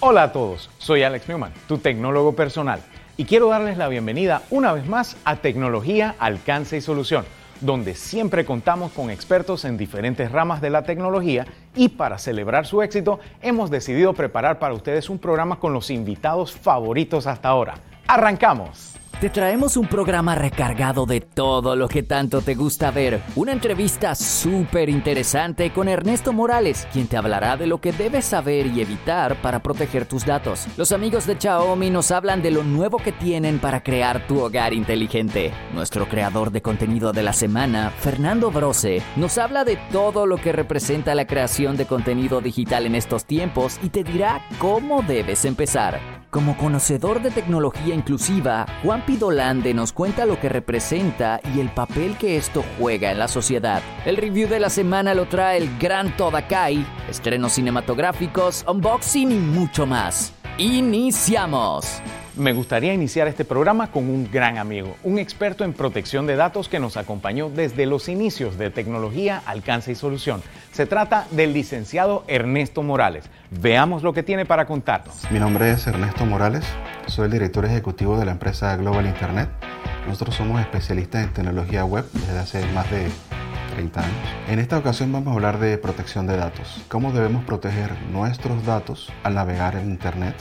Hola a todos, soy Alex Newman, tu tecnólogo personal, y quiero darles la bienvenida una vez más a Tecnología, Alcance y Solución, donde siempre contamos con expertos en diferentes ramas de la tecnología y para celebrar su éxito hemos decidido preparar para ustedes un programa con los invitados favoritos hasta ahora. ¡Arrancamos! Te traemos un programa recargado de todo lo que tanto te gusta ver. Una entrevista súper interesante con Ernesto Morales, quien te hablará de lo que debes saber y evitar para proteger tus datos. Los amigos de Xiaomi nos hablan de lo nuevo que tienen para crear tu hogar inteligente. Nuestro creador de contenido de la semana, Fernando Brose, nos habla de todo lo que representa la creación de contenido digital en estos tiempos y te dirá cómo debes empezar. Como conocedor de tecnología inclusiva, Juan Pidolande nos cuenta lo que representa y el papel que esto juega en la sociedad. El review de la semana lo trae el Gran Todakai, estrenos cinematográficos, unboxing y mucho más. ¡Iniciamos! Me gustaría iniciar este programa con un gran amigo, un experto en protección de datos que nos acompañó desde los inicios de tecnología, alcance y solución. Se trata del licenciado Ernesto Morales. Veamos lo que tiene para contarnos. Mi nombre es Ernesto Morales, soy el director ejecutivo de la empresa Global Internet. Nosotros somos especialistas en tecnología web desde hace más de 30 años. En esta ocasión vamos a hablar de protección de datos. Cómo debemos proteger nuestros datos al navegar en Internet,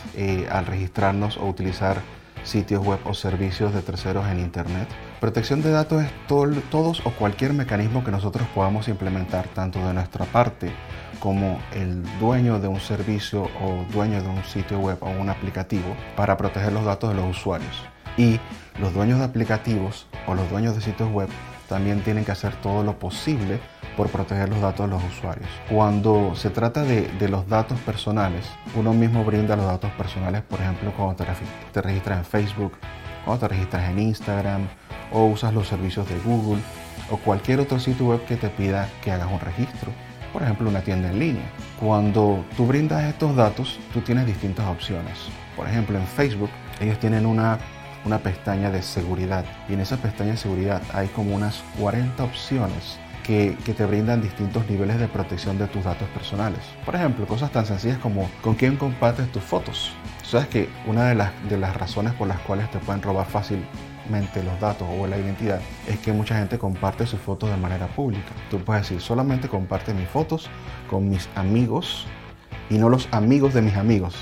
al registrarnos o utilizar sitios web o servicios de terceros en Internet. Protección de datos es todos o cualquier mecanismo que nosotros podamos implementar tanto de nuestra parte como el dueño de un servicio o dueño de un sitio web o un aplicativo para proteger los datos de los usuarios. Y los dueños de aplicativos o los dueños de sitios web también tienen que hacer todo lo posible por proteger los datos de los usuarios. Cuando se trata de, los datos personales, uno mismo brinda los datos personales, por ejemplo, cuando te, te registras en Facebook, cuando te registras en Instagram o usas los servicios de Google o cualquier otro sitio web que te pida que hagas un registro, por ejemplo, una tienda en línea. Cuando tú brindas estos datos, tú tienes distintas opciones. Por ejemplo, en Facebook, ellos tienen una una pestaña de seguridad. Y en esa pestaña de seguridad hay como unas 40 opciones que, te brindan distintos niveles de protección de tus datos personales. Por ejemplo, cosas tan sencillas como con quién compartes tus fotos. Sabes que una de las, de las razones por las cuales te pueden robar fácilmente los datos o la identidad es que mucha gente comparte sus fotos de manera pública. Tú puedes decir, solamente comparte mis fotos con mis amigos y no los amigos de mis amigos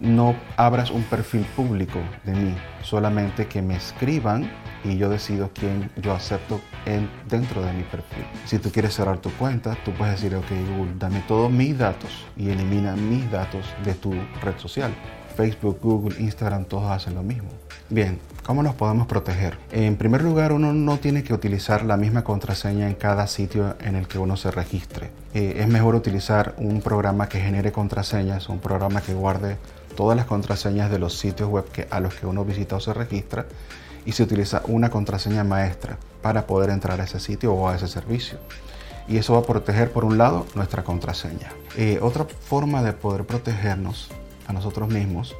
no abras un perfil público de mí, solamente que me escriban y yo decido quién yo acepto en, dentro de mi perfil. Si tú quieres cerrar tu cuenta, tú puedes decir, ok Google, dame todos mis datos y elimina mis datos de tu red social. Facebook, Google, Instagram, todos hacen lo mismo. Bien, ¿cómo nos podemos proteger? En primer lugar, uno no tiene que utilizar la misma contraseña en cada sitio en el que uno se registre. Eh, es mejor utilizar un programa que genere contraseñas, un programa que guarde todas las contraseñas de los sitios web que, a los que uno visita o se registra y se utiliza una contraseña maestra para poder entrar a ese sitio o a ese servicio. Y eso va a proteger, por un lado, nuestra contraseña. Eh, otra forma de poder protegernos a nosotros mismos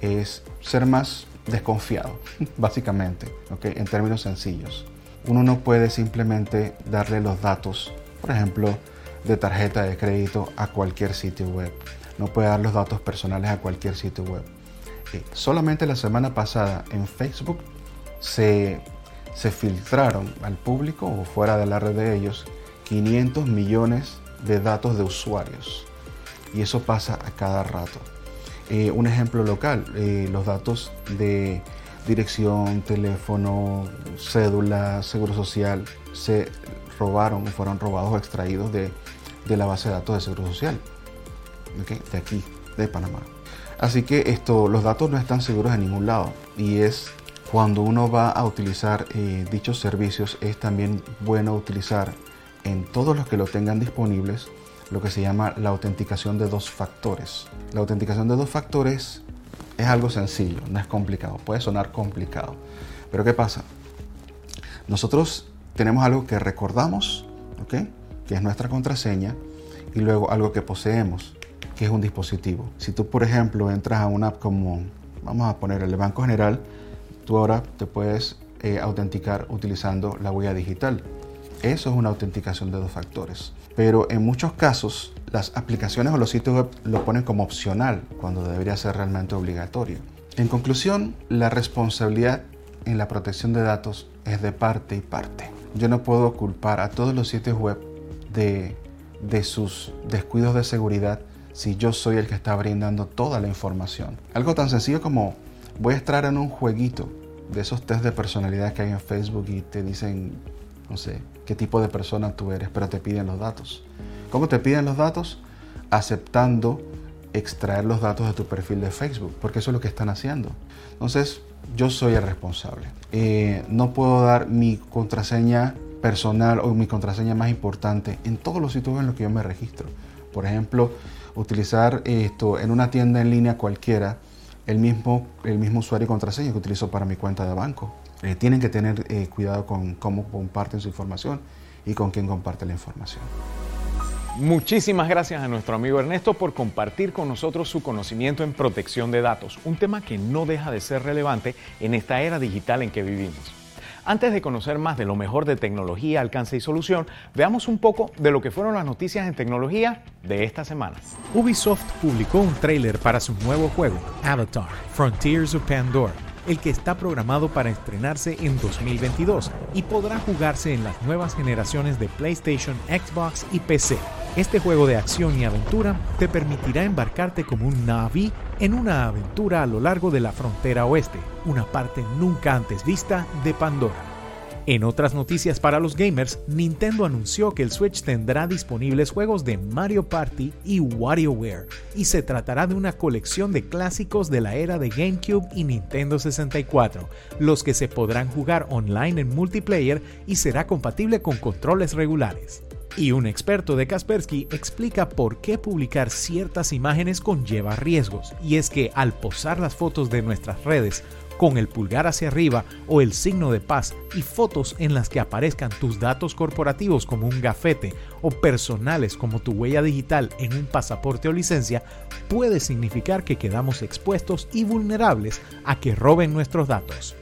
es ser más desconfiado, básicamente, en términos sencillos. Uno no puede simplemente darle los datos, por ejemplo, de tarjeta de crédito a cualquier sitio web no puede dar los datos personales a cualquier sitio web. Eh, solamente la semana pasada en Facebook se, se filtraron al público o fuera de la red de ellos 500 millones de datos de usuarios. Y eso pasa a cada rato. Eh, un ejemplo local, eh, los datos de dirección, teléfono, cédula, seguro social, se robaron, fueron robados o extraídos de, de la base de datos de seguro social de aquí, de Panamá. Así que esto, los datos no están seguros en ningún lado y es cuando uno va a utilizar eh, dichos servicios es también bueno utilizar en todos los que lo tengan disponibles lo que se llama la autenticación de dos factores. La autenticación de dos factores es algo sencillo, no es complicado, puede sonar complicado. Pero ¿qué pasa? Nosotros tenemos algo que recordamos, ¿ok? que es nuestra contraseña, y luego algo que poseemos, que es un dispositivo. Si tú, por ejemplo, entras a una app como, vamos a poner el Banco General, tú ahora te puedes eh, autenticar utilizando la huella digital. Eso es una autenticación de dos factores. Pero en muchos casos, las aplicaciones o los sitios web lo ponen como opcional cuando debería ser realmente obligatorio. En conclusión, la responsabilidad en la protección de datos es de parte y parte. Yo no puedo culpar a todos los sitios web de, de sus descuidos de seguridad si yo soy el que está brindando toda la información. Algo tan sencillo como voy a estar en un jueguito de esos test de personalidad que hay en Facebook y te dicen, no sé, qué tipo de persona tú eres, pero te piden los datos. ¿Cómo te piden los datos? Aceptando extraer los datos de tu perfil de Facebook, porque eso es lo que están haciendo. Entonces, yo soy el responsable. Eh, no puedo dar mi contraseña personal o mi contraseña más importante en todos los sitios en los que yo me registro. Por ejemplo, utilizar esto en una tienda en línea cualquiera, el mismo, el mismo usuario y contraseña que utilizo para mi cuenta de banco. Eh, tienen que tener eh, cuidado con cómo comparten su información y con quién comparte la información. Muchísimas gracias a nuestro amigo Ernesto por compartir con nosotros su conocimiento en protección de datos, un tema que no deja de ser relevante en esta era digital en que vivimos. Antes de conocer más de lo mejor de tecnología, alcance y solución, veamos un poco de lo que fueron las noticias en tecnología de esta semana. Ubisoft publicó un tráiler para su nuevo juego, Avatar, Frontiers of Pandora el que está programado para estrenarse en 2022 y podrá jugarse en las nuevas generaciones de PlayStation, Xbox y PC. Este juego de acción y aventura te permitirá embarcarte como un Navi en una aventura a lo largo de la frontera oeste, una parte nunca antes vista de Pandora. En otras noticias para los gamers, Nintendo anunció que el Switch tendrá disponibles juegos de Mario Party y WarioWare, y se tratará de una colección de clásicos de la era de GameCube y Nintendo 64, los que se podrán jugar online en multiplayer y será compatible con controles regulares. Y un experto de Kaspersky explica por qué publicar ciertas imágenes conlleva riesgos, y es que al posar las fotos de nuestras redes con el pulgar hacia arriba o el signo de paz y fotos en las que aparezcan tus datos corporativos como un gafete o personales como tu huella digital en un pasaporte o licencia, puede significar que quedamos expuestos y vulnerables a que roben nuestros datos.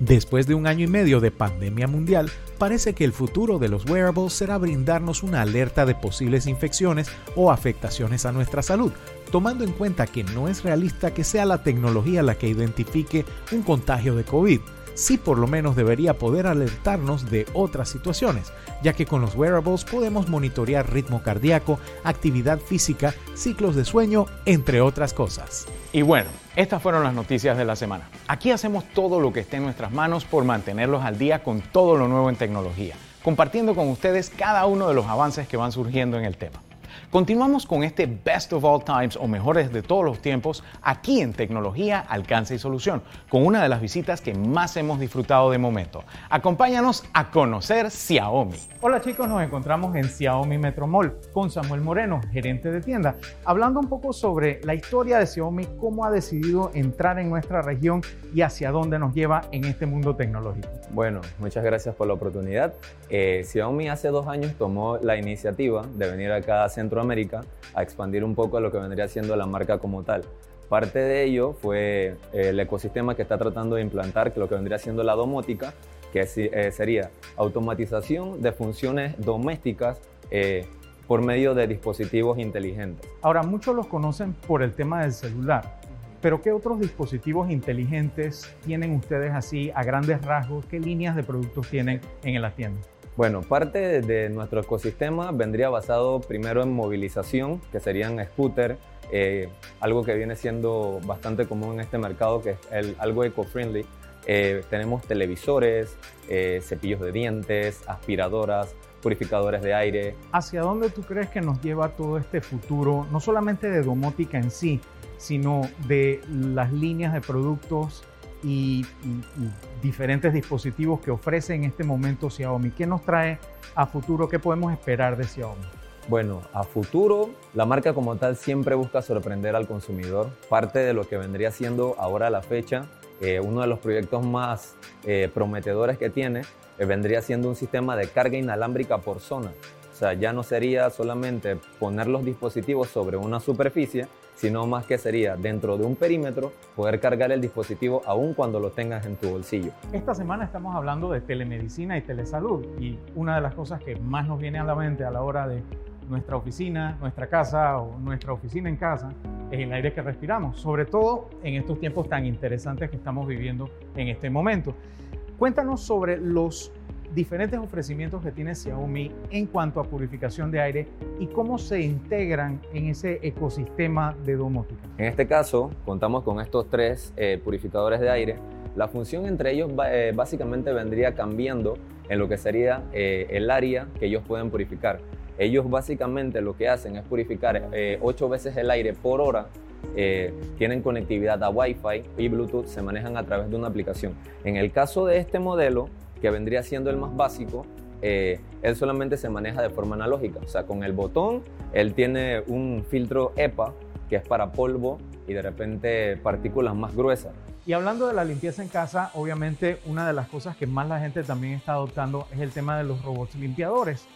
Después de un año y medio de pandemia mundial, parece que el futuro de los wearables será brindarnos una alerta de posibles infecciones o afectaciones a nuestra salud, tomando en cuenta que no es realista que sea la tecnología la que identifique un contagio de COVID sí por lo menos debería poder alertarnos de otras situaciones, ya que con los wearables podemos monitorear ritmo cardíaco, actividad física, ciclos de sueño, entre otras cosas. Y bueno, estas fueron las noticias de la semana. Aquí hacemos todo lo que esté en nuestras manos por mantenerlos al día con todo lo nuevo en tecnología, compartiendo con ustedes cada uno de los avances que van surgiendo en el tema. Continuamos con este Best of All Times o mejores de todos los tiempos aquí en Tecnología, Alcance y Solución, con una de las visitas que más hemos disfrutado de momento. Acompáñanos a conocer Xiaomi. Hola chicos, nos encontramos en Xiaomi Metro Mall con Samuel Moreno, gerente de tienda, hablando un poco sobre la historia de Xiaomi, cómo ha decidido entrar en nuestra región y hacia dónde nos lleva en este mundo tecnológico. Bueno, muchas gracias por la oportunidad. Eh, Xiaomi hace dos años tomó la iniciativa de venir acá a Centro América a expandir un poco lo que vendría siendo la marca como tal. Parte de ello fue eh, el ecosistema que está tratando de implantar, que lo que vendría siendo la domótica, que eh, sería automatización de funciones domésticas eh, por medio de dispositivos inteligentes. Ahora, muchos los conocen por el tema del celular, pero ¿qué otros dispositivos inteligentes tienen ustedes así a grandes rasgos? ¿Qué líneas de productos tienen en las tiendas? Bueno, parte de nuestro ecosistema vendría basado primero en movilización, que serían scooter, eh, algo que viene siendo bastante común en este mercado, que es algo eco-friendly. Eh, tenemos televisores, eh, cepillos de dientes, aspiradoras, purificadores de aire. ¿Hacia dónde tú crees que nos lleva todo este futuro, no solamente de domótica en sí, sino de las líneas de productos y, diferentes dispositivos que ofrece en este momento Xiaomi. ¿Qué nos trae a futuro? ¿Qué podemos esperar de Xiaomi? Bueno, a futuro la marca como tal siempre busca sorprender al consumidor. Parte de lo que vendría siendo ahora a la fecha, eh, uno de los proyectos más eh, prometedores que tiene, eh, vendría siendo un sistema de carga inalámbrica por zona. O sea, ya no sería solamente poner los dispositivos sobre una superficie, sino más que sería dentro de un perímetro poder cargar el dispositivo aún cuando lo tengas en tu bolsillo. Esta semana estamos hablando de telemedicina y telesalud y una de las cosas que más nos viene a la mente a la hora de nuestra oficina, nuestra casa o nuestra oficina en casa es el aire que respiramos, sobre todo en estos tiempos tan interesantes que estamos viviendo en este momento. Cuéntanos sobre los diferentes ofrecimientos que tiene Xiaomi en cuanto a purificación de aire y cómo se integran en ese ecosistema de domótica. En este caso, contamos con estos tres eh, purificadores de aire. La función entre ellos eh, básicamente vendría cambiando en lo que sería eh, el área que ellos pueden purificar. Ellos básicamente lo que hacen es purificar 8 veces el aire por hora tienen conectividad a Wi-Fi y Bluetooth, se manejan a través de una aplicación. En el caso de este modelo, que vendría siendo el más básico, eh, él solamente se maneja de forma analógica. O sea, con el botón, él tiene un filtro EPA, que es para polvo y de repente partículas más gruesas. Y hablando de la limpieza en casa, obviamente una de las cosas que más la gente también está adoptando es el tema de los robots limpiadores.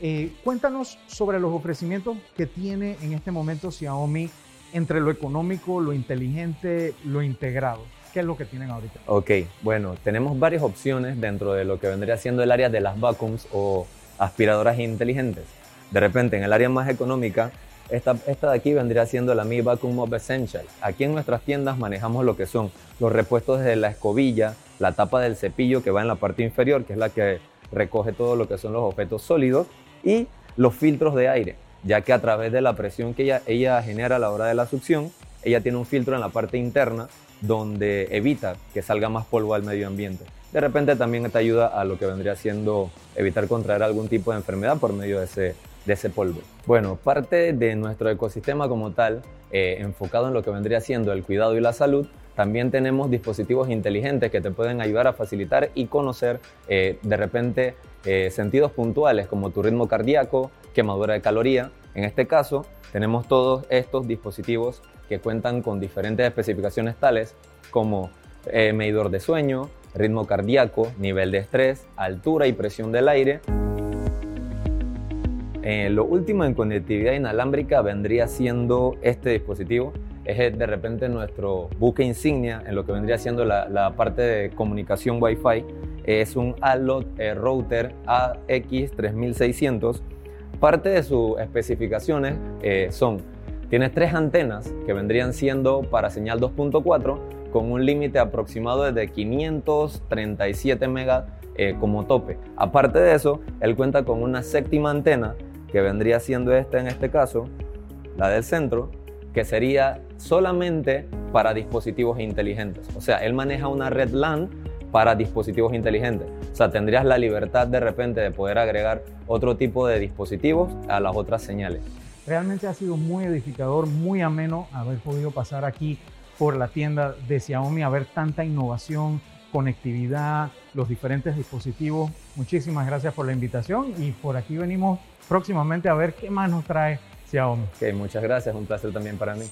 Eh, cuéntanos sobre los ofrecimientos que tiene en este momento Xiaomi entre lo económico, lo inteligente, lo integrado. ¿Qué es lo que tienen ahorita? Ok, bueno, tenemos varias opciones dentro de lo que vendría siendo el área de las vacuums o aspiradoras inteligentes. De repente, en el área más económica, esta, esta de aquí vendría siendo la Mi Vacuum of Essential. Aquí en nuestras tiendas manejamos lo que son los repuestos de la escobilla, la tapa del cepillo que va en la parte inferior, que es la que recoge todo lo que son los objetos sólidos, y los filtros de aire, ya que a través de la presión que ella, ella genera a la hora de la succión, ella tiene un filtro en la parte interna donde evita que salga más polvo al medio ambiente. De repente también te ayuda a lo que vendría siendo evitar contraer algún tipo de enfermedad por medio de ese, de ese polvo. Bueno, parte de nuestro ecosistema como tal, eh, enfocado en lo que vendría siendo el cuidado y la salud, también tenemos dispositivos inteligentes que te pueden ayudar a facilitar y conocer eh, de repente eh, sentidos puntuales como tu ritmo cardíaco, quemadura de caloría. En este caso, tenemos todos estos dispositivos que cuentan con diferentes especificaciones tales como eh, medidor de sueño, ritmo cardíaco, nivel de estrés, altura y presión del aire. Eh, lo último en conectividad inalámbrica vendría siendo este dispositivo. Es eh, de repente nuestro buque insignia en lo que vendría siendo la, parte de comunicación Wi-Fi. Es un Alot Router AX3600. Parte de sus especificaciones son Tienes tres antenas que vendrían siendo para señal 2.4 con un límite aproximado de 537 megas eh, como tope. Aparte de eso, él cuenta con una séptima antena que vendría siendo esta en este caso, la del centro, que sería solamente para dispositivos inteligentes. O sea, él maneja una red LAN para dispositivos inteligentes. O sea, tendrías la libertad de repente de poder agregar otro tipo de dispositivos a las otras señales. Realmente ha sido muy edificador, muy ameno haber podido pasar aquí por la tienda de Xiaomi a ver tanta innovación, conectividad, los diferentes dispositivos. Muchísimas gracias por la invitación y por aquí venimos próximamente a ver qué más nos trae Xiaomi. Ok, muchas gracias, un placer también para mí.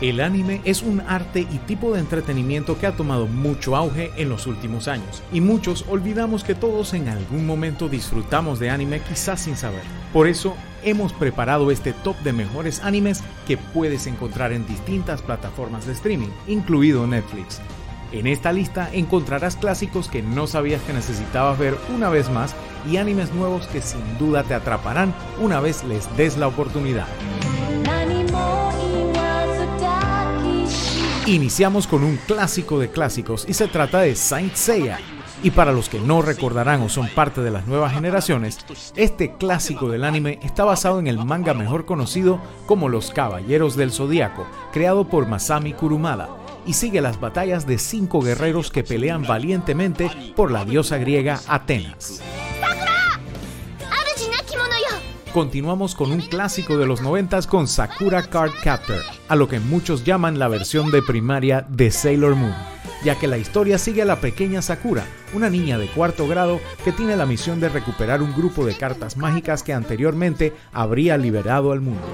El anime es un arte y tipo de entretenimiento que ha tomado mucho auge en los últimos años, y muchos olvidamos que todos en algún momento disfrutamos de anime quizás sin saber. Por eso hemos preparado este top de mejores animes que puedes encontrar en distintas plataformas de streaming, incluido Netflix. En esta lista encontrarás clásicos que no sabías que necesitabas ver una vez más y animes nuevos que sin duda te atraparán una vez les des la oportunidad. Iniciamos con un clásico de clásicos y se trata de Saint Seiya. Y para los que no recordarán o son parte de las nuevas generaciones, este clásico del anime está basado en el manga mejor conocido como Los Caballeros del Zodíaco, creado por Masami Kurumada, y sigue las batallas de cinco guerreros que pelean valientemente por la diosa griega Atenas. Continuamos con un clásico de los noventas con Sakura Card Captor, a lo que muchos llaman la versión de primaria de Sailor Moon, ya que la historia sigue a la pequeña Sakura, una niña de cuarto grado que tiene la misión de recuperar un grupo de cartas mágicas que anteriormente habría liberado al mundo.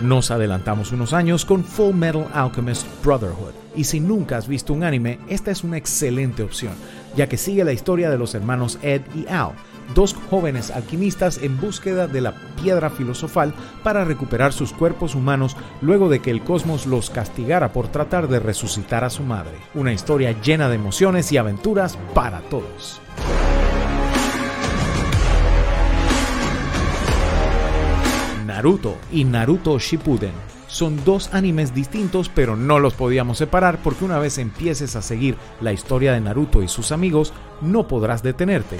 Nos adelantamos unos años con Full Metal Alchemist Brotherhood, y si nunca has visto un anime, esta es una excelente opción ya que sigue la historia de los hermanos Ed y Al, dos jóvenes alquimistas en búsqueda de la piedra filosofal para recuperar sus cuerpos humanos luego de que el cosmos los castigara por tratar de resucitar a su madre. Una historia llena de emociones y aventuras para todos. Naruto y Naruto Shippuden son dos animes distintos, pero no los podíamos separar porque una vez empieces a seguir la historia de Naruto y sus amigos, no podrás detenerte.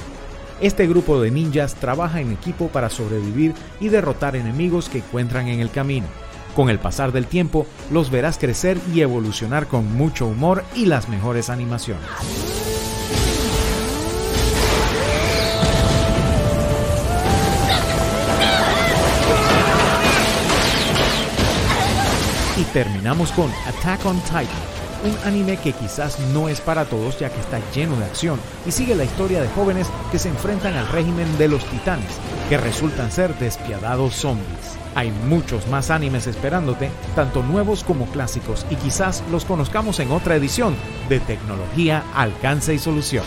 Este grupo de ninjas trabaja en equipo para sobrevivir y derrotar enemigos que encuentran en el camino. Con el pasar del tiempo, los verás crecer y evolucionar con mucho humor y las mejores animaciones. Terminamos con Attack on Titan, un anime que quizás no es para todos ya que está lleno de acción y sigue la historia de jóvenes que se enfrentan al régimen de los titanes, que resultan ser despiadados zombies. Hay muchos más animes esperándote, tanto nuevos como clásicos, y quizás los conozcamos en otra edición de Tecnología, Alcance y Solución.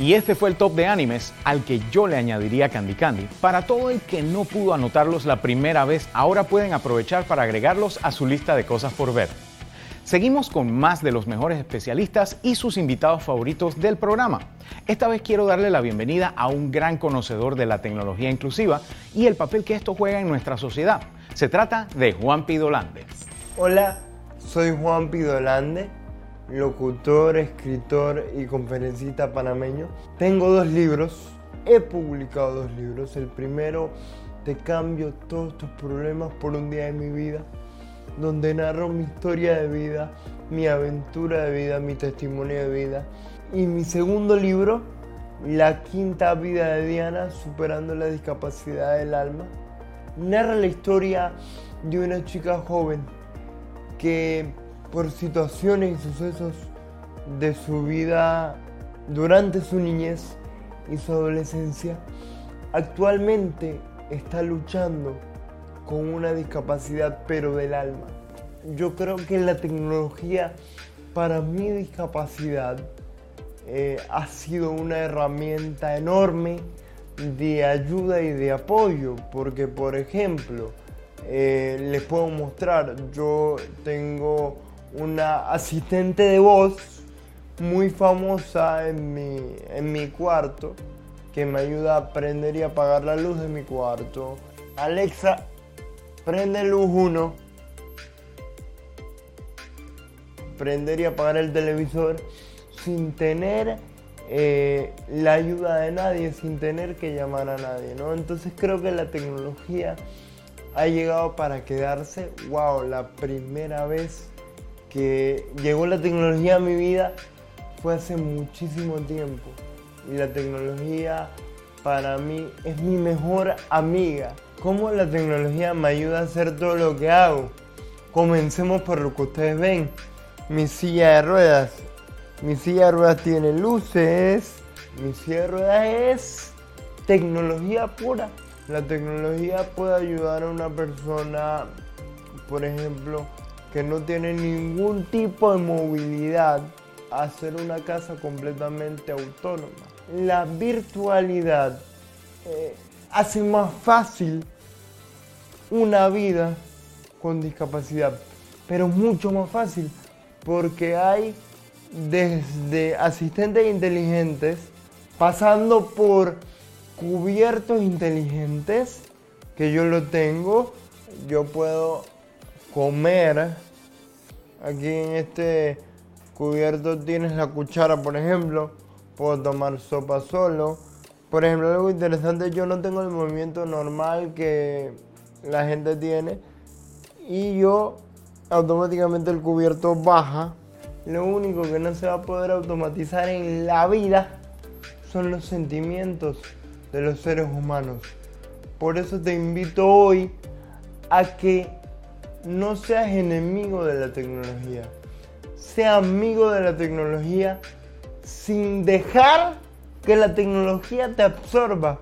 Y este fue el top de animes al que yo le añadiría Candy Candy. Para todo el que no pudo anotarlos la primera vez, ahora pueden aprovechar para agregarlos a su lista de cosas por ver. Seguimos con más de los mejores especialistas y sus invitados favoritos del programa. Esta vez quiero darle la bienvenida a un gran conocedor de la tecnología inclusiva y el papel que esto juega en nuestra sociedad. Se trata de Juan Pidolande. Hola, soy Juan Pidolande locutor, escritor y conferencista panameño. Tengo dos libros, he publicado dos libros. El primero, Te cambio todos tus problemas por un día de mi vida, donde narro mi historia de vida, mi aventura de vida, mi testimonio de vida. Y mi segundo libro, La quinta vida de Diana, superando la discapacidad del alma, narra la historia de una chica joven que por situaciones y sucesos de su vida durante su niñez y su adolescencia, actualmente está luchando con una discapacidad pero del alma. Yo creo que la tecnología para mi discapacidad eh, ha sido una herramienta enorme de ayuda y de apoyo, porque por ejemplo, eh, les puedo mostrar, yo tengo una asistente de voz muy famosa en mi, en mi cuarto que me ayuda a prender y apagar la luz de mi cuarto. Alexa, prende luz 1. Prender y apagar el televisor sin tener eh, la ayuda de nadie, sin tener que llamar a nadie, ¿no? Entonces creo que la tecnología ha llegado para quedarse. Wow, la primera vez que llegó la tecnología a mi vida fue hace muchísimo tiempo. Y la tecnología para mí es mi mejor amiga. ¿Cómo la tecnología me ayuda a hacer todo lo que hago? Comencemos por lo que ustedes ven. Mi silla de ruedas. Mi silla de ruedas tiene luces. Mi silla de ruedas es tecnología pura. La tecnología puede ayudar a una persona, por ejemplo, que no tiene ningún tipo de movilidad a hacer una casa completamente autónoma. La virtualidad eh, hace más fácil una vida con discapacidad, pero mucho más fácil porque hay desde asistentes inteligentes pasando por cubiertos inteligentes que yo lo tengo, yo puedo comer. Aquí en este cubierto tienes la cuchara, por ejemplo. Puedo tomar sopa solo. Por ejemplo, algo interesante, yo no tengo el movimiento normal que la gente tiene. Y yo automáticamente el cubierto baja. Lo único que no se va a poder automatizar en la vida son los sentimientos de los seres humanos. Por eso te invito hoy a que no seas enemigo de la tecnología. Sea amigo de la tecnología sin dejar que la tecnología te absorba.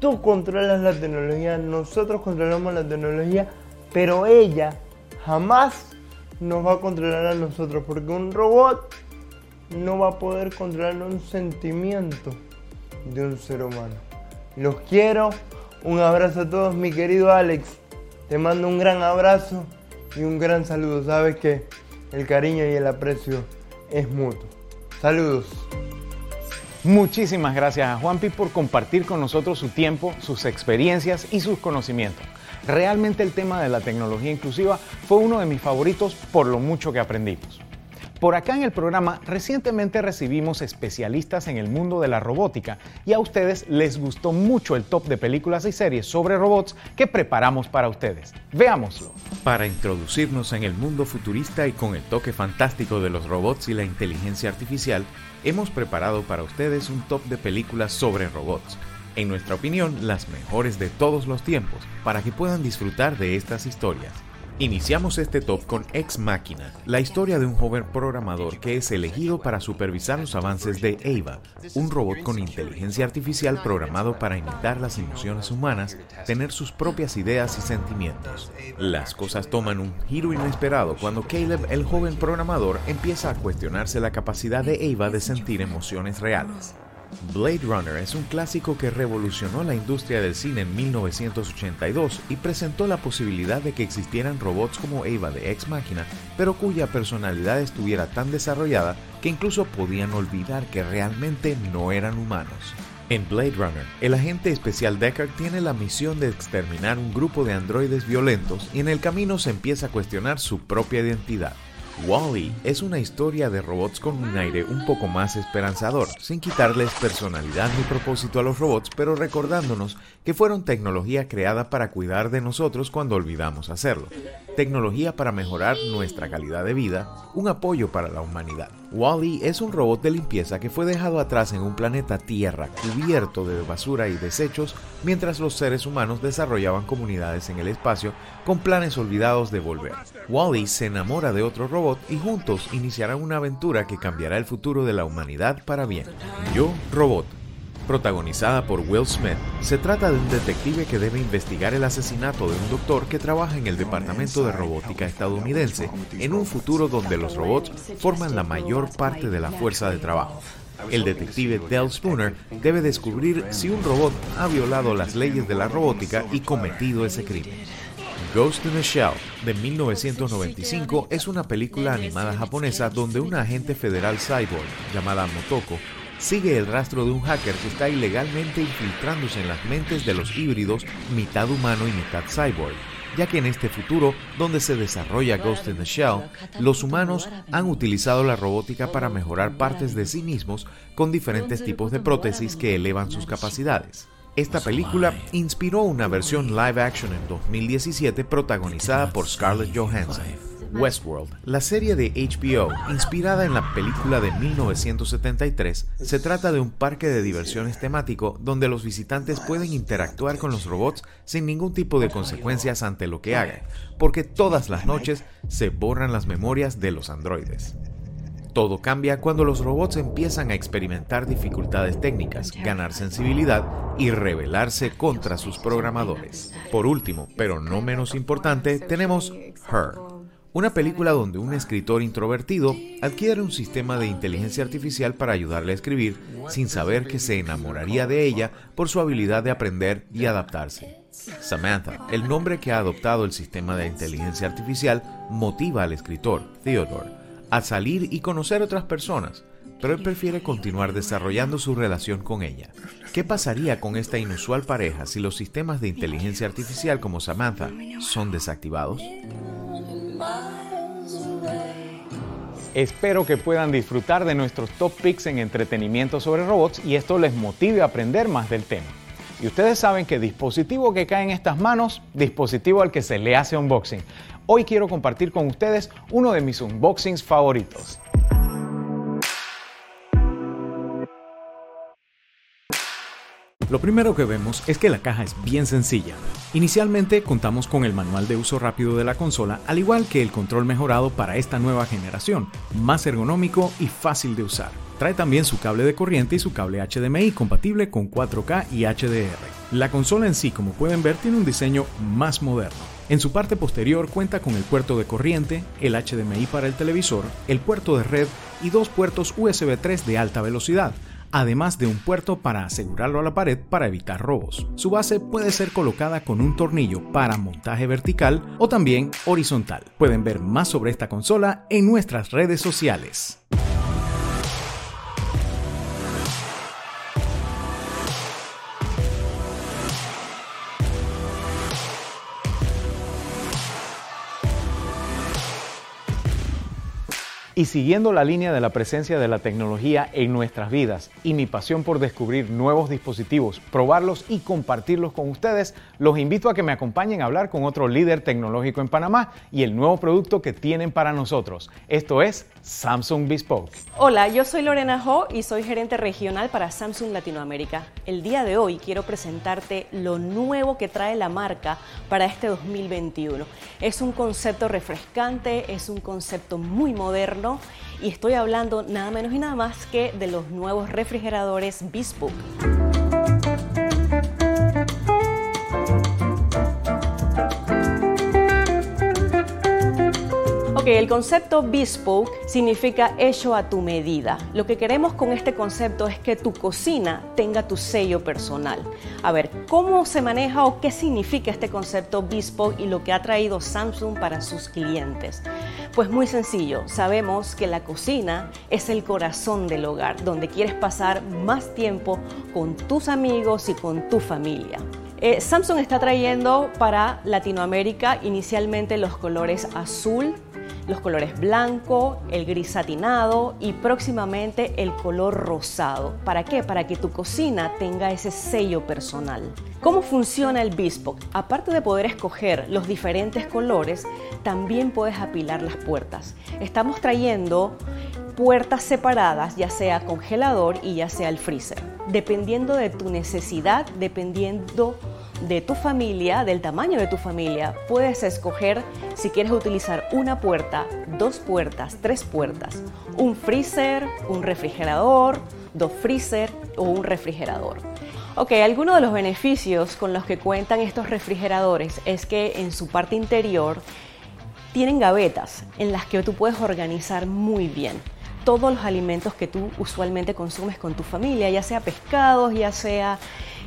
Tú controlas la tecnología, nosotros controlamos la tecnología, pero ella jamás nos va a controlar a nosotros, porque un robot no va a poder controlar un sentimiento de un ser humano. Los quiero, un abrazo a todos, mi querido Alex. Te mando un gran abrazo y un gran saludo. Sabes que el cariño y el aprecio es mutuo. Saludos. Muchísimas gracias a Juanpi por compartir con nosotros su tiempo, sus experiencias y sus conocimientos. Realmente el tema de la tecnología inclusiva fue uno de mis favoritos por lo mucho que aprendimos. Por acá en el programa recientemente recibimos especialistas en el mundo de la robótica y a ustedes les gustó mucho el top de películas y series sobre robots que preparamos para ustedes. Veámoslo. Para introducirnos en el mundo futurista y con el toque fantástico de los robots y la inteligencia artificial, hemos preparado para ustedes un top de películas sobre robots. En nuestra opinión, las mejores de todos los tiempos, para que puedan disfrutar de estas historias. Iniciamos este top con Ex Machina, la historia de un joven programador que es elegido para supervisar los avances de Ava, un robot con inteligencia artificial programado para imitar las emociones humanas, tener sus propias ideas y sentimientos. Las cosas toman un giro inesperado cuando Caleb, el joven programador, empieza a cuestionarse la capacidad de Ava de sentir emociones reales. Blade Runner es un clásico que revolucionó la industria del cine en 1982 y presentó la posibilidad de que existieran robots como Ava de Ex Machina, pero cuya personalidad estuviera tan desarrollada que incluso podían olvidar que realmente no eran humanos. En Blade Runner, el agente especial Deckard tiene la misión de exterminar un grupo de androides violentos y en el camino se empieza a cuestionar su propia identidad. Wally es una historia de robots con un aire un poco más esperanzador, sin quitarles personalidad ni propósito a los robots, pero recordándonos que fueron tecnología creada para cuidar de nosotros cuando olvidamos hacerlo. Tecnología para mejorar nuestra calidad de vida, un apoyo para la humanidad. Wally es un robot de limpieza que fue dejado atrás en un planeta Tierra cubierto de basura y desechos mientras los seres humanos desarrollaban comunidades en el espacio con planes olvidados de volver. Wally se enamora de otro robot y juntos iniciarán una aventura que cambiará el futuro de la humanidad para bien. Yo, Robot, protagonizada por Will Smith. Se trata de un detective que debe investigar el asesinato de un doctor que trabaja en el Departamento de Robótica estadounidense, en un futuro donde los robots forman la mayor parte de la fuerza de trabajo. El detective Del Spooner debe descubrir si un robot ha violado las leyes de la robótica y cometido ese crimen. Ghost in the Shell de 1995 es una película animada japonesa donde una agente federal cyborg llamada Motoko sigue el rastro de un hacker que está ilegalmente infiltrándose en las mentes de los híbridos mitad humano y mitad cyborg, ya que en este futuro, donde se desarrolla Ghost in the Shell, los humanos han utilizado la robótica para mejorar partes de sí mismos con diferentes tipos de prótesis que elevan sus capacidades. Esta película inspiró una versión live action en 2017 protagonizada por Scarlett Johansson. Westworld, la serie de HBO inspirada en la película de 1973, se trata de un parque de diversiones temático donde los visitantes pueden interactuar con los robots sin ningún tipo de consecuencias ante lo que hagan, porque todas las noches se borran las memorias de los androides. Todo cambia cuando los robots empiezan a experimentar dificultades técnicas, ganar sensibilidad y rebelarse contra sus programadores. Por último, pero no menos importante, tenemos Her, una película donde un escritor introvertido adquiere un sistema de inteligencia artificial para ayudarle a escribir sin saber que se enamoraría de ella por su habilidad de aprender y adaptarse. Samantha, el nombre que ha adoptado el sistema de inteligencia artificial, motiva al escritor, Theodore, a salir y conocer otras personas, pero él prefiere continuar desarrollando su relación con ella. ¿Qué pasaría con esta inusual pareja si los sistemas de inteligencia artificial como Samantha son desactivados? Espero que puedan disfrutar de nuestros top picks en entretenimiento sobre robots y esto les motive a aprender más del tema. Y ustedes saben que dispositivo que cae en estas manos, dispositivo al que se le hace unboxing. Hoy quiero compartir con ustedes uno de mis unboxings favoritos. Lo primero que vemos es que la caja es bien sencilla. Inicialmente contamos con el manual de uso rápido de la consola, al igual que el control mejorado para esta nueva generación, más ergonómico y fácil de usar. Trae también su cable de corriente y su cable HDMI compatible con 4K y HDR. La consola en sí, como pueden ver, tiene un diseño más moderno. En su parte posterior cuenta con el puerto de corriente, el HDMI para el televisor, el puerto de red y dos puertos USB 3 de alta velocidad, además de un puerto para asegurarlo a la pared para evitar robos. Su base puede ser colocada con un tornillo para montaje vertical o también horizontal. Pueden ver más sobre esta consola en nuestras redes sociales. Y siguiendo la línea de la presencia de la tecnología en nuestras vidas y mi pasión por descubrir nuevos dispositivos, probarlos y compartirlos con ustedes, los invito a que me acompañen a hablar con otro líder tecnológico en Panamá y el nuevo producto que tienen para nosotros. Esto es Samsung Bespoke. Hola, yo soy Lorena Ho y soy gerente regional para Samsung Latinoamérica. El día de hoy quiero presentarte lo nuevo que trae la marca para este 2021. Es un concepto refrescante, es un concepto muy moderno y estoy hablando nada menos y nada más que de los nuevos refrigeradores Bespoke. el concepto bespoke significa hecho a tu medida. Lo que queremos con este concepto es que tu cocina tenga tu sello personal. A ver, ¿cómo se maneja o qué significa este concepto bespoke y lo que ha traído Samsung para sus clientes? Pues muy sencillo, sabemos que la cocina es el corazón del hogar, donde quieres pasar más tiempo con tus amigos y con tu familia. Eh, Samsung está trayendo para Latinoamérica inicialmente los colores azul, los colores blanco, el gris satinado y próximamente el color rosado. ¿Para qué? Para que tu cocina tenga ese sello personal. ¿Cómo funciona el Bespoke? Aparte de poder escoger los diferentes colores, también puedes apilar las puertas. Estamos trayendo puertas separadas, ya sea congelador y ya sea el freezer. Dependiendo de tu necesidad, dependiendo de tu familia, del tamaño de tu familia, puedes escoger si quieres utilizar una puerta, dos puertas, tres puertas, un freezer, un refrigerador, dos freezer o un refrigerador. Ok, algunos de los beneficios con los que cuentan estos refrigeradores es que en su parte interior tienen gavetas en las que tú puedes organizar muy bien todos los alimentos que tú usualmente consumes con tu familia, ya sea pescados, ya sea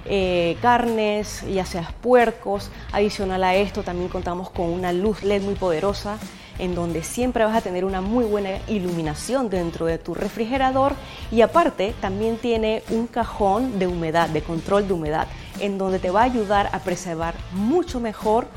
eh, carnes, ya seas puercos. Adicional a esto también contamos con una luz LED muy poderosa en donde siempre vas a tener una muy buena iluminación dentro de tu refrigerador y aparte también tiene un cajón de humedad, de control de humedad, en donde te va a ayudar a preservar mucho mejor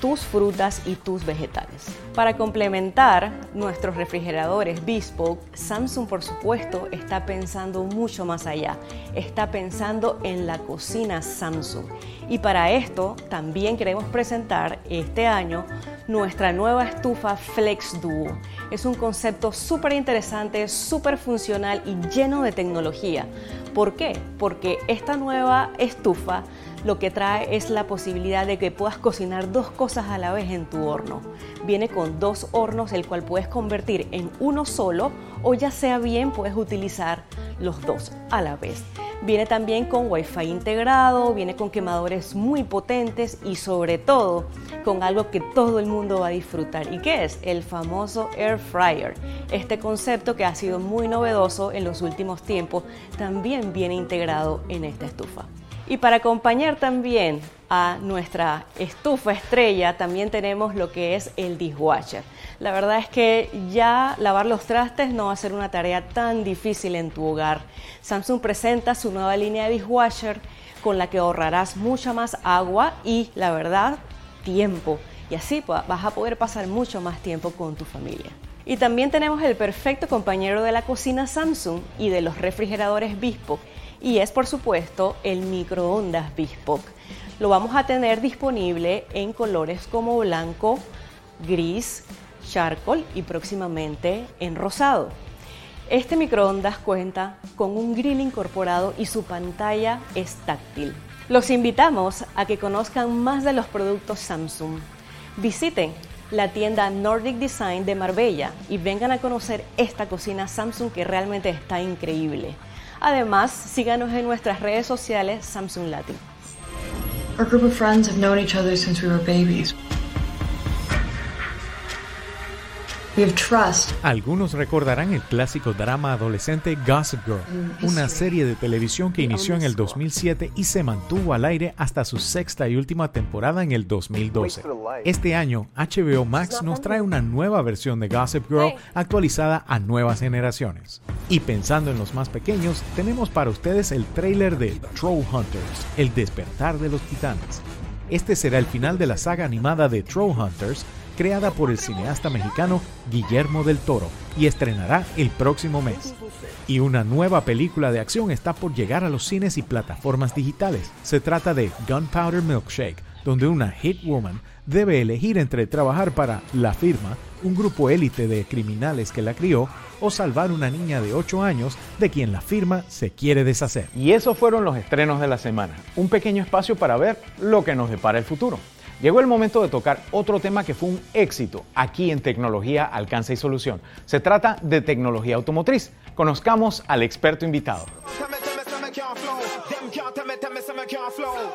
tus frutas y tus vegetales. Para complementar nuestros refrigeradores Bespoke, Samsung por supuesto está pensando mucho más allá. Está pensando en la cocina Samsung. Y para esto también queremos presentar este año nuestra nueva estufa Flex Duo. Es un concepto súper interesante, súper funcional y lleno de tecnología. ¿Por qué? Porque esta nueva estufa lo que trae es la posibilidad de que puedas cocinar dos cosas a la vez en tu horno. Viene con dos hornos, el cual puedes convertir en uno solo o ya sea bien puedes utilizar los dos a la vez. Viene también con Wi-Fi integrado, viene con quemadores muy potentes y sobre todo con algo que todo el mundo va a disfrutar. ¿Y qué es? El famoso Air Fryer. Este concepto que ha sido muy novedoso en los últimos tiempos también viene integrado en esta estufa. Y para acompañar también a nuestra estufa estrella, también tenemos lo que es el dishwasher. La verdad es que ya lavar los trastes no va a ser una tarea tan difícil en tu hogar. Samsung presenta su nueva línea de dishwasher con la que ahorrarás mucha más agua y, la verdad, tiempo. Y así vas a poder pasar mucho más tiempo con tu familia. Y también tenemos el perfecto compañero de la cocina Samsung y de los refrigeradores Bispo y es por supuesto el microondas Bespoke. Lo vamos a tener disponible en colores como blanco, gris, charcoal y próximamente en rosado. Este microondas cuenta con un grill incorporado y su pantalla es táctil. Los invitamos a que conozcan más de los productos Samsung. Visiten la tienda Nordic Design de Marbella y vengan a conocer esta cocina Samsung que realmente está increíble. Además, síganos en nuestras redes sociales Samsung Latin. Our group of friends have known each other since we were babies. Algunos recordarán el clásico drama adolescente Gossip Girl, una serie de televisión que inició en el 2007 y se mantuvo al aire hasta su sexta y última temporada en el 2012. Este año, HBO Max nos trae una nueva versión de Gossip Girl actualizada a nuevas generaciones. Y pensando en los más pequeños, tenemos para ustedes el trailer de Troll Hunters, el despertar de los titanes. Este será el final de la saga animada de Troll Hunters, creada por el cineasta mexicano Guillermo del Toro y estrenará el próximo mes. Y una nueva película de acción está por llegar a los cines y plataformas digitales. Se trata de Gunpowder Milkshake, donde una hit woman debe elegir entre trabajar para la firma, un grupo élite de criminales que la crió, o salvar una niña de 8 años de quien la firma se quiere deshacer. Y esos fueron los estrenos de la semana. Un pequeño espacio para ver lo que nos depara el futuro. Llegó el momento de tocar otro tema que fue un éxito aquí en Tecnología Alcance y Solución. Se trata de tecnología automotriz. Conozcamos al experto invitado.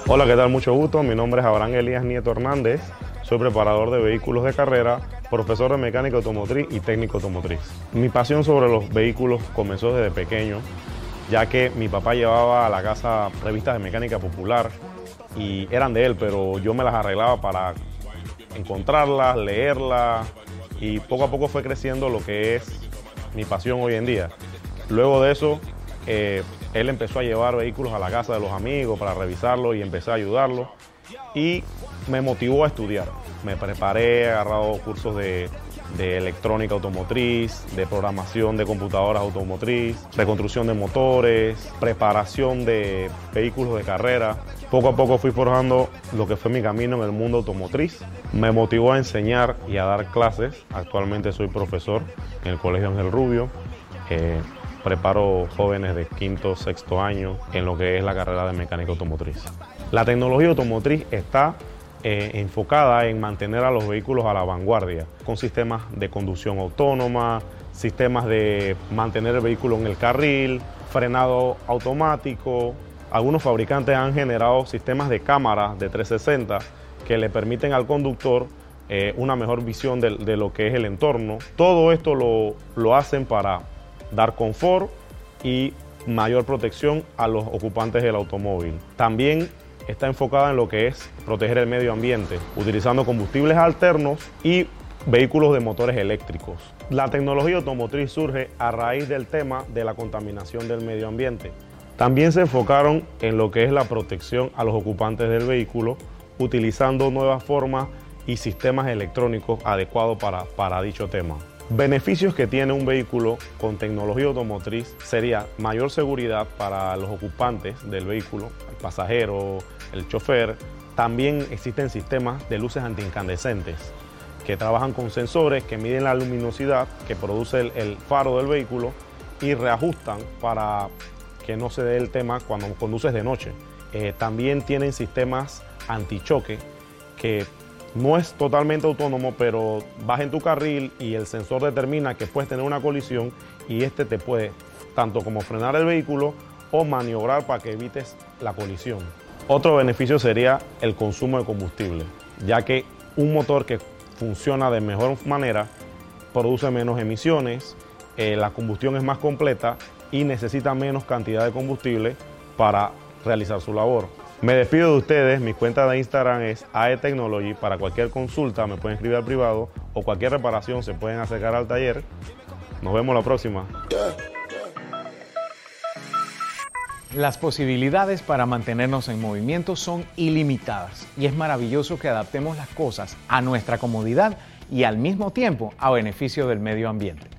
Hola, ¿qué tal? Mucho gusto. Mi nombre es Abraham Elías Nieto Hernández. Soy preparador de vehículos de carrera, profesor de mecánica automotriz y técnico automotriz. Mi pasión sobre los vehículos comenzó desde pequeño, ya que mi papá llevaba a la casa revistas de mecánica popular y eran de él, pero yo me las arreglaba para encontrarlas, leerlas y poco a poco fue creciendo lo que es mi pasión hoy en día. Luego de eso, eh, él empezó a llevar vehículos a la casa de los amigos para revisarlos y empecé a ayudarlos y me motivó a estudiar. Me preparé, he agarrado cursos de de electrónica automotriz, de programación de computadoras automotriz, reconstrucción de motores, preparación de vehículos de carrera. Poco a poco fui forjando lo que fue mi camino en el mundo automotriz. Me motivó a enseñar y a dar clases. Actualmente soy profesor en el Colegio Ángel Rubio. Eh, preparo jóvenes de quinto, sexto año en lo que es la carrera de mecánica automotriz. La tecnología automotriz está eh, enfocada en mantener a los vehículos a la vanguardia, con sistemas de conducción autónoma, sistemas de mantener el vehículo en el carril, frenado automático. Algunos fabricantes han generado sistemas de cámara de 360 que le permiten al conductor eh, una mejor visión de, lo que es el entorno. Todo esto lo, lo hacen para dar confort y mayor protección a los ocupantes del automóvil. También está enfocada en lo que es proteger el medio ambiente, utilizando combustibles alternos y vehículos de motores eléctricos. La tecnología automotriz surge a raíz del tema de la contaminación del medio ambiente. También se enfocaron en lo que es la protección a los ocupantes del vehículo, utilizando nuevas formas y sistemas electrónicos adecuados para, dicho tema. Beneficios que tiene un vehículo con tecnología automotriz sería mayor seguridad para los ocupantes del vehículo, el pasajero, el chofer. También existen sistemas de luces antiincandescentes que trabajan con sensores que miden la luminosidad que produce el, faro del vehículo y reajustan para que no se dé el tema cuando conduces de noche. Eh, también tienen sistemas antichoque que no es totalmente autónomo, pero vas en tu carril y el sensor determina que puedes tener una colisión y este te puede tanto como frenar el vehículo o maniobrar para que evites la colisión. Otro beneficio sería el consumo de combustible, ya que un motor que funciona de mejor manera produce menos emisiones, eh, la combustión es más completa y necesita menos cantidad de combustible para realizar su labor. Me despido de ustedes, mi cuenta de Instagram es AETechnology. Para cualquier consulta me pueden escribir al privado o cualquier reparación se pueden acercar al taller. Nos vemos la próxima. Las posibilidades para mantenernos en movimiento son ilimitadas y es maravilloso que adaptemos las cosas a nuestra comodidad y al mismo tiempo a beneficio del medio ambiente.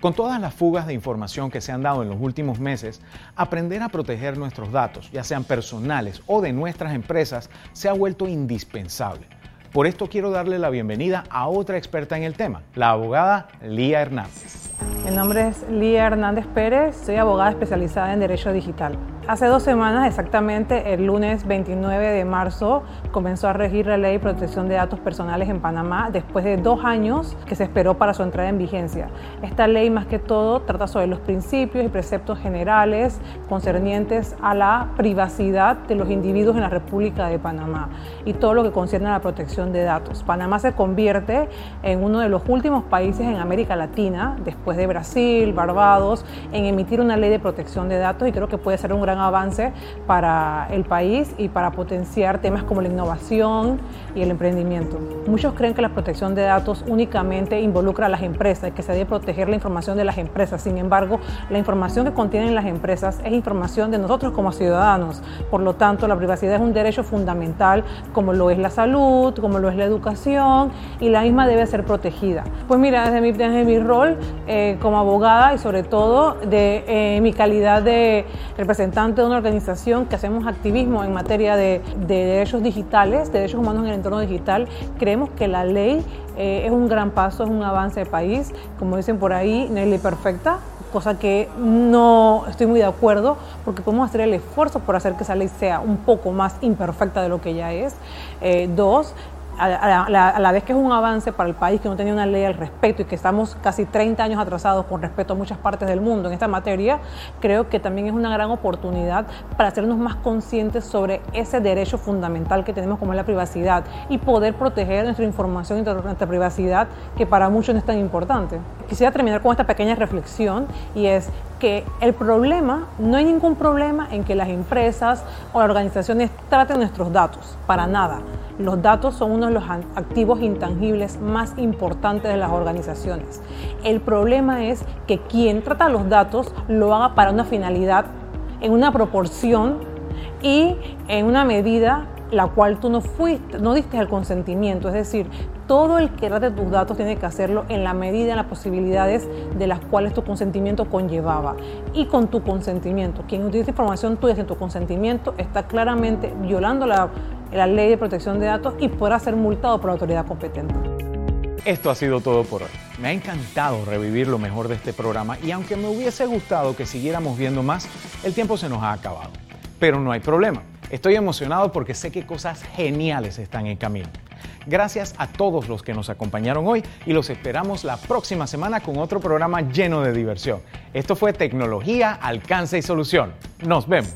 Con todas las fugas de información que se han dado en los últimos meses, aprender a proteger nuestros datos, ya sean personales o de nuestras empresas, se ha vuelto indispensable. Por esto quiero darle la bienvenida a otra experta en el tema, la abogada Lía Hernández. Mi nombre es Lía Hernández Pérez, soy abogada especializada en Derecho Digital. Hace dos semanas, exactamente el lunes 29 de marzo, comenzó a regir la ley de protección de datos personales en Panamá después de dos años que se esperó para su entrada en vigencia. Esta ley más que todo trata sobre los principios y preceptos generales concernientes a la privacidad de los individuos en la República de Panamá y todo lo que concierne a la protección de datos. Panamá se convierte en uno de los últimos países en América Latina, después de Brasil, Barbados, en emitir una ley de protección de datos y creo que puede ser un gran avance para el país y para potenciar temas como la innovación y el emprendimiento. Muchos creen que la protección de datos únicamente involucra a las empresas y que se debe proteger la información de las empresas. Sin embargo, la información que contienen las empresas es información de nosotros como ciudadanos. Por lo tanto, la privacidad es un derecho fundamental como lo es la salud, como lo es la educación y la misma debe ser protegida. Pues mira, desde mi, desde mi rol eh, como abogada y sobre todo de eh, mi calidad de representante de una organización que hacemos activismo en materia de, derechos digitales, derechos humanos en el entorno digital, creemos que la ley eh, es un gran paso, es un avance de país, como dicen por ahí, no es ley perfecta, cosa que no estoy muy de acuerdo, porque podemos hacer el esfuerzo por hacer que esa ley sea un poco más imperfecta de lo que ya es. Eh, dos, a la, vez que es un avance para el país que no tenía una ley al respecto y que estamos casi 30 años atrasados con respecto a muchas partes del mundo en esta materia, creo que también es una gran oportunidad para hacernos más conscientes sobre ese derecho fundamental que tenemos como es la privacidad y poder proteger nuestra información y nuestra privacidad que para muchos no es tan importante. Quisiera terminar con esta pequeña reflexión y es que el problema, no hay ningún problema en que las empresas o las organizaciones traten nuestros datos, para nada. Los datos son de los activos intangibles más importantes de las organizaciones. El problema es que quien trata los datos lo haga para una finalidad, en una proporción y en una medida la cual tú no fuiste, no diste el consentimiento. Es decir, todo el que trate tus datos tiene que hacerlo en la medida, en las posibilidades de las cuales tu consentimiento conllevaba. Y con tu consentimiento, quien utiliza información tuya sin tu consentimiento está claramente violando la, la ley de protección de datos y podrá ser multado por la autoridad competente. Esto ha sido todo por hoy. Me ha encantado revivir lo mejor de este programa y aunque me hubiese gustado que siguiéramos viendo más, el tiempo se nos ha acabado. Pero no hay problema. Estoy emocionado porque sé que cosas geniales están en camino. Gracias a todos los que nos acompañaron hoy y los esperamos la próxima semana con otro programa lleno de diversión. Esto fue Tecnología, Alcance y Solución. Nos vemos.